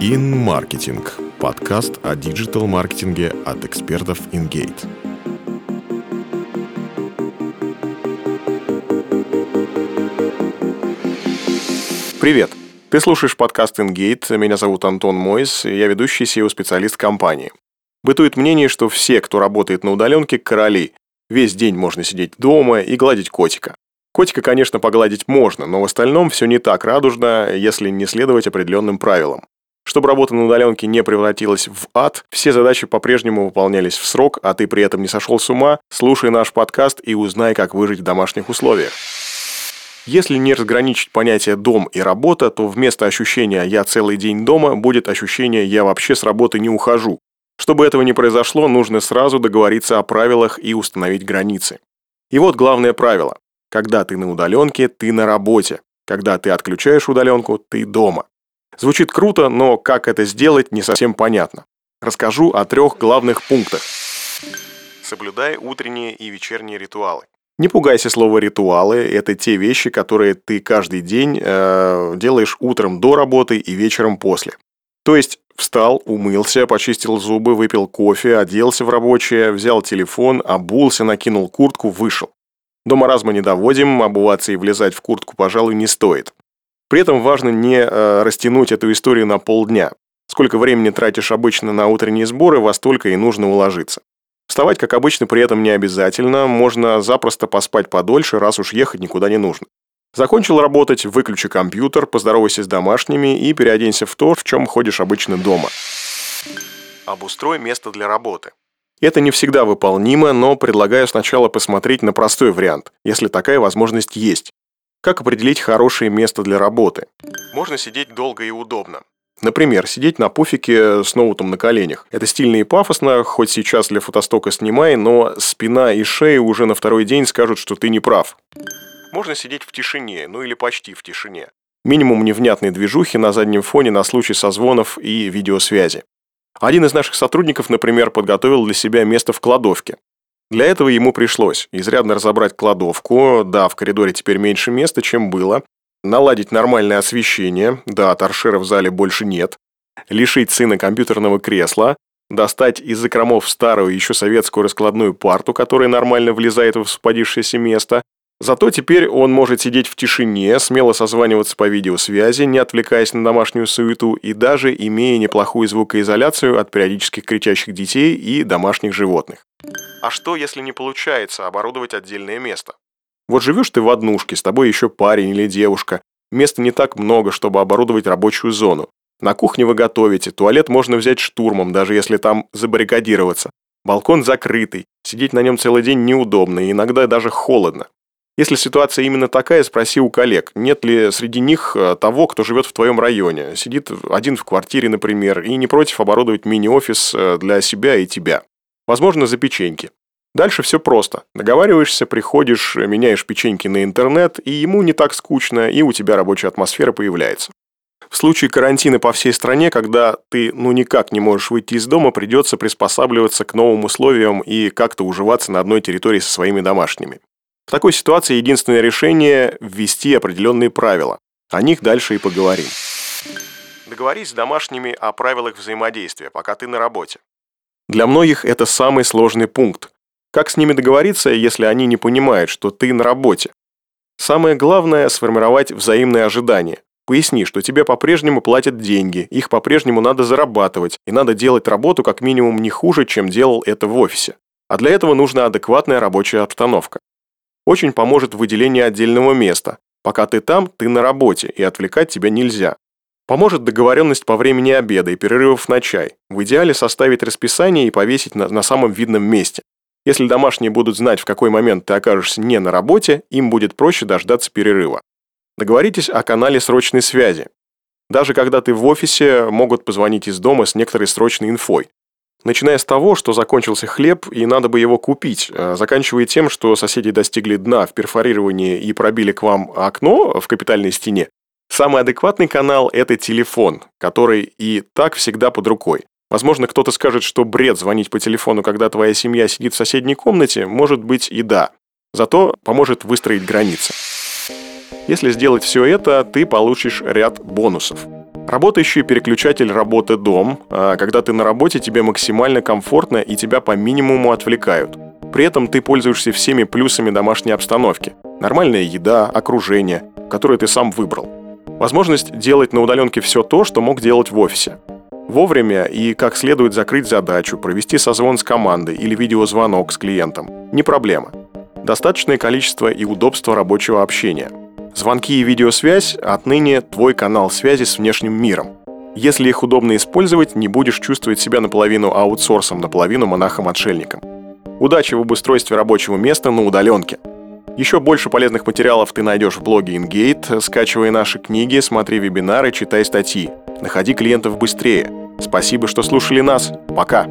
InMarketing – подкаст о диджитал-маркетинге от экспертов InGate. Привет! Ты слушаешь подкаст InGate, меня зовут Антон Мойс, я ведущий SEO-специалист компании. Бытует мнение, что все, кто работает на удаленке, короли. Весь день можно сидеть дома и гладить котика. Котика, конечно, погладить можно, но в остальном все не так радужно, если не следовать определенным правилам. Чтобы работа на удаленке не превратилась в ад, все задачи по-прежнему выполнялись в срок, а ты при этом не сошел с ума, слушай наш подкаст и узнай, как выжить в домашних условиях. Если не разграничить понятие «дом» и «работа», то вместо ощущения «я целый день дома» будет ощущение «я вообще с работы не ухожу». Чтобы этого не произошло, нужно сразу договориться о правилах и установить границы. И вот главное правило. Когда ты на удаленке, ты на работе. Когда ты отключаешь удаленку, ты дома. Звучит круто, но как это сделать, не совсем понятно. Расскажу о трех главных пунктах. Соблюдай утренние и вечерние ритуалы. Не пугайся слова ритуалы, это те вещи, которые ты каждый день э, делаешь утром до работы и вечером после. То есть встал, умылся, почистил зубы, выпил кофе, оделся в рабочее, взял телефон, обулся, накинул куртку, вышел. До маразма не доводим, обуваться и влезать в куртку, пожалуй, не стоит. При этом важно не э, растянуть эту историю на полдня. Сколько времени тратишь обычно на утренние сборы, во столько и нужно уложиться. Вставать, как обычно, при этом не обязательно, можно запросто поспать подольше, раз уж ехать никуда не нужно. Закончил работать, выключи компьютер, поздоровайся с домашними и переоденься в то, в чем ходишь обычно дома. Обустрой место для работы. Это не всегда выполнимо, но предлагаю сначала посмотреть на простой вариант, если такая возможность есть. Как определить хорошее место для работы? Можно сидеть долго и удобно. Например, сидеть на пуфике с ноутом на коленях. Это стильно и пафосно, хоть сейчас для фотостока снимай, но спина и шея уже на второй день скажут, что ты не прав. Можно сидеть в тишине, ну или почти в тишине. Минимум невнятной движухи на заднем фоне на случай созвонов и видеосвязи. Один из наших сотрудников, например, подготовил для себя место в кладовке. Для этого ему пришлось изрядно разобрать кладовку, да, в коридоре теперь меньше места, чем было, наладить нормальное освещение, да, торшера в зале больше нет, лишить сына компьютерного кресла, достать из закромов старую еще советскую раскладную парту, которая нормально влезает в освободившееся место, Зато теперь он может сидеть в тишине, смело созваниваться по видеосвязи, не отвлекаясь на домашнюю суету и даже имея неплохую звукоизоляцию от периодических кричащих детей и домашних животных. А что, если не получается оборудовать отдельное место? Вот живешь ты в однушке, с тобой еще парень или девушка, места не так много, чтобы оборудовать рабочую зону. На кухне вы готовите, туалет можно взять штурмом, даже если там забаррикадироваться. Балкон закрытый, сидеть на нем целый день неудобно и иногда даже холодно. Если ситуация именно такая, спроси у коллег, нет ли среди них э, того, кто живет в твоем районе, сидит один в квартире, например, и не против оборудовать мини-офис э, для себя и тебя. Возможно, за печеньки. Дальше все просто. Договариваешься, приходишь, меняешь печеньки на интернет, и ему не так скучно, и у тебя рабочая атмосфера появляется. В случае карантина по всей стране, когда ты ну никак не можешь выйти из дома, придется приспосабливаться к новым условиям и как-то уживаться на одной территории со своими домашними. В такой ситуации единственное решение – ввести определенные правила. О них дальше и поговорим. Договорись с домашними о правилах взаимодействия, пока ты на работе. Для многих это самый сложный пункт. Как с ними договориться, если они не понимают, что ты на работе? Самое главное – сформировать взаимные ожидания. Поясни, что тебе по-прежнему платят деньги, их по-прежнему надо зарабатывать, и надо делать работу как минимум не хуже, чем делал это в офисе. А для этого нужна адекватная рабочая обстановка очень поможет выделение отдельного места. Пока ты там, ты на работе, и отвлекать тебя нельзя. Поможет договоренность по времени обеда и перерывов на чай. В идеале составить расписание и повесить на, на самом видном месте. Если домашние будут знать, в какой момент ты окажешься не на работе, им будет проще дождаться перерыва. Договоритесь о канале срочной связи. Даже когда ты в офисе, могут позвонить из дома с некоторой срочной инфой. Начиная с того, что закончился хлеб и надо бы его купить, а заканчивая тем, что соседи достигли дна в перфорировании и пробили к вам окно в капитальной стене, самый адекватный канал – это телефон, который и так всегда под рукой. Возможно, кто-то скажет, что бред звонить по телефону, когда твоя семья сидит в соседней комнате, может быть и да. Зато поможет выстроить границы. Если сделать все это, ты получишь ряд бонусов. Работающий переключатель работы дом, а когда ты на работе, тебе максимально комфортно и тебя по минимуму отвлекают. При этом ты пользуешься всеми плюсами домашней обстановки. Нормальная еда, окружение, которое ты сам выбрал. Возможность делать на удаленке все то, что мог делать в офисе. Вовремя и как следует закрыть задачу, провести созвон с командой или видеозвонок с клиентом – не проблема. Достаточное количество и удобство рабочего общения. Звонки и видеосвязь – отныне твой канал связи с внешним миром. Если их удобно использовать, не будешь чувствовать себя наполовину аутсорсом, наполовину монахом-отшельником. Удачи в обустройстве рабочего места на удаленке. Еще больше полезных материалов ты найдешь в блоге InGate. Скачивай наши книги, смотри вебинары, читай статьи. Находи клиентов быстрее. Спасибо, что слушали нас. Пока.